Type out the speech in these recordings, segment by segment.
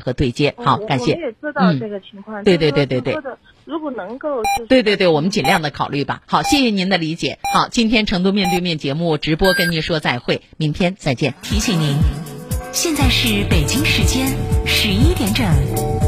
和对接。好，感谢。我们也知道这个情况。对对对对对。如果能够。对对对，我们尽量的考虑吧。好，谢谢您的理解。好，今天成都面对面节目直播跟您说再会，明天再见。提醒您，现在是北京时间十一点整。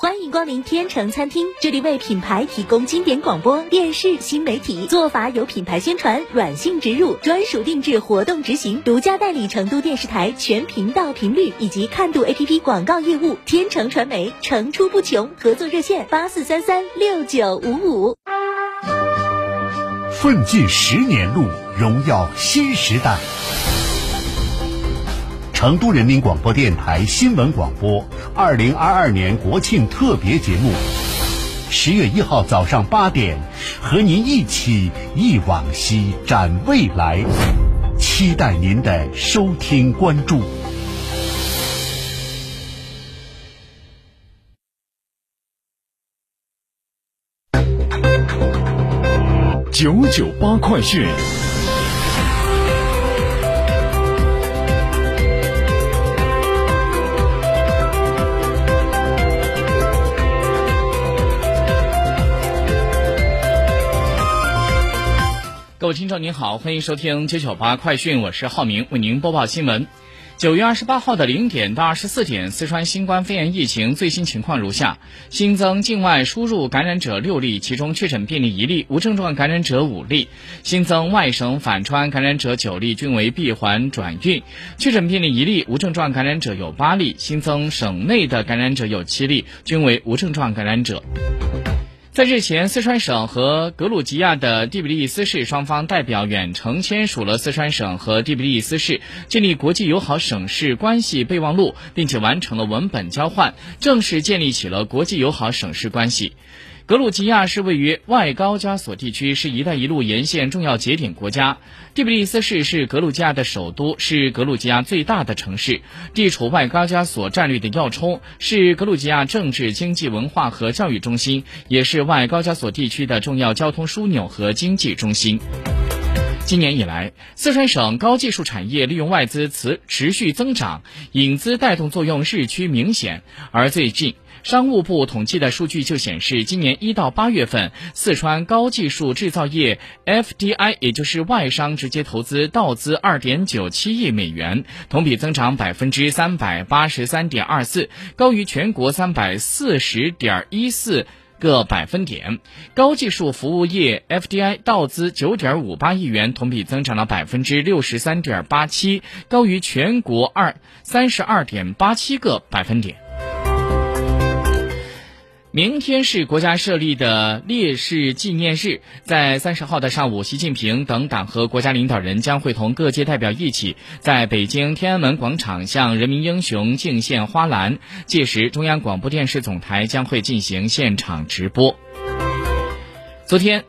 欢迎光临天成餐厅，这里为品牌提供经典广播电视新媒体做法，有品牌宣传、软性植入、专属定制、活动执行，独家代理成都电视台全频道频率以及看度 APP 广告业务。天成传媒层出不穷，合作热线八四三三六九五五。奋进十年路，荣耀新时代。成都人民广播电台新闻广播，二零二二年国庆特别节目，十月一号早上八点，和您一起忆往昔，展未来，期待您的收听关注。九九八快讯。各位听众您好，欢迎收听九九八快讯，我是浩明，为您播报新闻。九月二十八号的零点到二十四点，四川新冠肺炎疫情最新情况如下：新增境外输入感染者六例，其中确诊病例一例，无症状感染者五例；新增外省返川感染者九例，均为闭环转运；确诊病例一例，无症状感染者有八例；新增省内的感染者有七例，均为无症状感染者。在日前，四川省和格鲁吉亚的第比利斯市双方代表远程签署了四川省和第比利斯市建立国际友好省市关系备忘录，并且完成了文本交换，正式建立起了国际友好省市关系。格鲁吉亚是位于外高加索地区，是一带一路沿线重要节点国家。第比利斯市是格鲁吉亚的首都，是格鲁吉亚最大的城市，地处外高加索战略的要冲，是格鲁吉亚政治、经济、文化和教育中心，也是外高加索地区的重要交通枢纽和经济中心。今年以来，四川省高技术产业利用外资持持续增长，引资带动作用日趋明显，而最近。商务部统计的数据就显示，今年一到八月份，四川高技术制造业 FDI，也就是外商直接投资到资二点九七亿美元，同比增长百分之三百八十三点二四，高于全国三百四十点一四个百分点。高技术服务业 FDI 到资九点五八亿元，同比增长了百分之六十三点八七，高于全国二三十二点八七个百分点。明天是国家设立的烈士纪念日，在三十号的上午，习近平等党和国家领导人将会同各界代表一起，在北京天安门广场向人民英雄敬献花篮。届时，中央广播电视总台将会进行现场直播。昨天。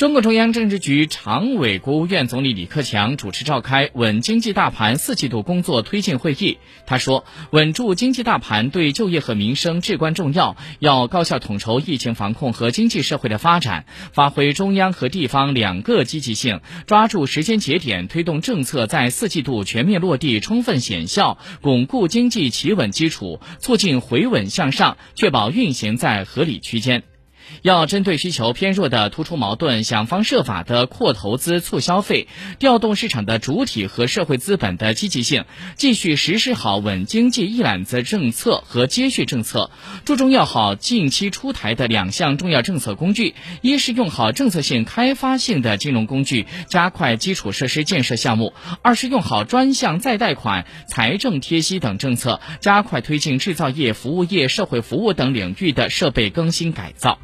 中共中央政治局常委、国务院总理李克强主持召开稳经济大盘四季度工作推进会议。他说：“稳住经济大盘对就业和民生至关重要，要高效统筹疫情防控和经济社会的发展，发挥中央和地方两个积极性，抓住时间节点，推动政策在四季度全面落地、充分显效，巩固经济企稳基础，促进回稳向上，确保运行在合理区间。”要针对需求偏弱的突出矛盾，想方设法的扩投资、促消费，调动市场的主体和社会资本的积极性，继续实施好稳经济一揽子政策和接续政策，注重要好近期出台的两项重要政策工具：一是用好政策性、开发性的金融工具，加快基础设施建设项目；二是用好专项再贷款、财政贴息等政策，加快推进制造业、服务业、社会服务等领域的设备更新改造。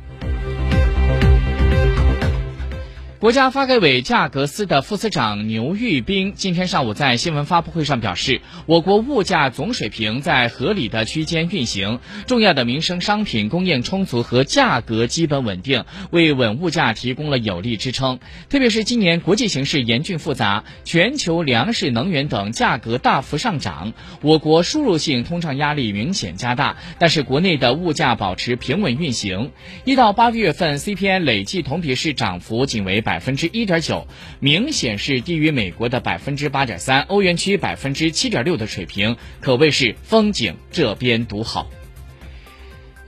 国家发改委价格司的副司长牛玉斌今天上午在新闻发布会上表示，我国物价总水平在合理的区间运行，重要的民生商品供应充足和价格基本稳定，为稳物价提供了有力支撑。特别是今年国际形势严峻复杂，全球粮食、能源等价格大幅上涨，我国输入性通胀压力明显加大，但是国内的物价保持平稳运行。一到八个月份 CPI 累计同比是涨幅仅为。百分之一点九，明显是低于美国的百分之八点三，欧元区百分之七点六的水平，可谓是风景这边独好。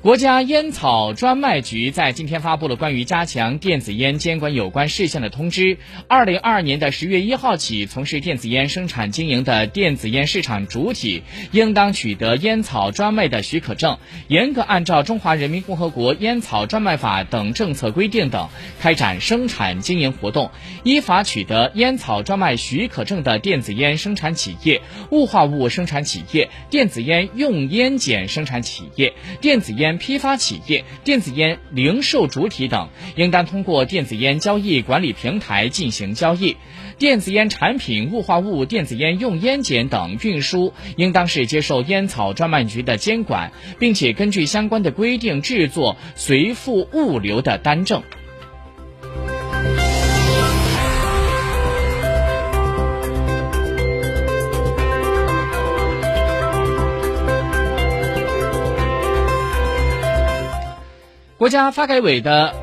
国家烟草专卖局在今天发布了关于加强电子烟监管有关事项的通知。二零二二年的十月一号起，从事电子烟生产经营的电子烟市场主体，应当取得烟草专卖的许可证，严格按照《中华人民共和国烟草专卖法》等政策规定等开展生产经营活动。依法取得烟草专卖许可证的电子烟生产企业、雾化物生产企业、电子烟用烟碱生产企业、电子烟批发企业、电子烟零售主体等，应当通过电子烟交易管理平台进行交易。电子烟产品、雾化物、电子烟用烟碱等运输，应当是接受烟草专卖局的监管，并且根据相关的规定制作随附物流的单证。国家发改委的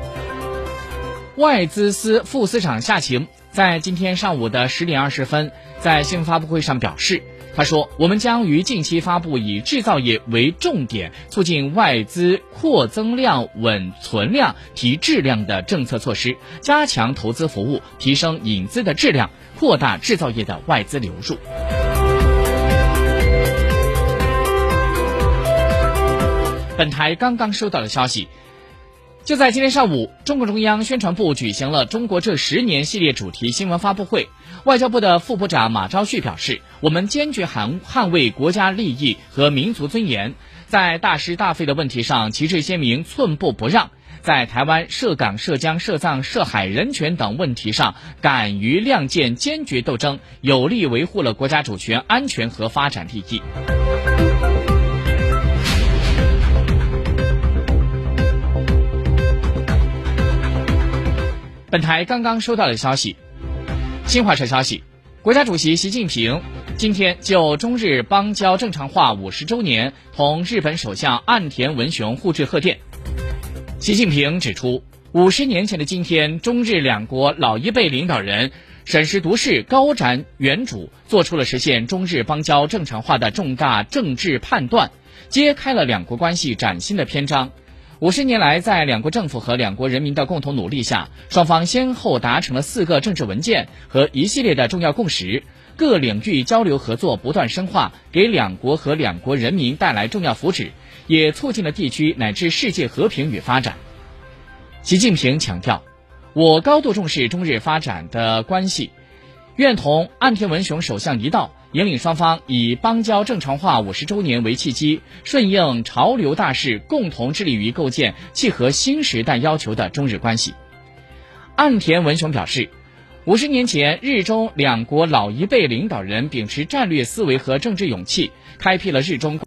外资司副司长夏晴在今天上午的十点二十分，在新闻发布会上表示，他说：“我们将于近期发布以制造业为重点，促进外资扩增量、稳存量、提质量的政策措施，加强投资服务，提升引资的质量，扩大制造业的外资流入。”本台刚刚收到的消息。就在今天上午，中共中央宣传部举行了“中国这十年”系列主题新闻发布会。外交部的副部长马朝旭表示：“我们坚决捍捍卫国家利益和民族尊严，在大是大非的问题上旗帜鲜明，寸步不让；在台湾涉港、涉疆、涉藏、涉海人权等问题上敢于亮剑，坚决斗争，有力维护了国家主权、安全和发展利益。”本台刚刚收到的消息，新华社消息，国家主席习近平今天就中日邦交正常化五十周年同日本首相岸田文雄互致贺电。习近平指出，五十年前的今天，中日两国老一辈领导人审时度势、高瞻远瞩，做出了实现中日邦交正常化的重大政治判断，揭开了两国关系崭新的篇章。五十年来，在两国政府和两国人民的共同努力下，双方先后达成了四个政治文件和一系列的重要共识，各领域交流合作不断深化，给两国和两国人民带来重要福祉，也促进了地区乃至世界和平与发展。习近平强调，我高度重视中日发展的关系，愿同岸田文雄首相一道。引领双方以邦交正常化五十周年为契机，顺应潮流大势，共同致力于构建契合新时代要求的中日关系。岸田文雄表示，五十年前，日中两国老一辈领导人秉持战略思维和政治勇气，开辟了日中。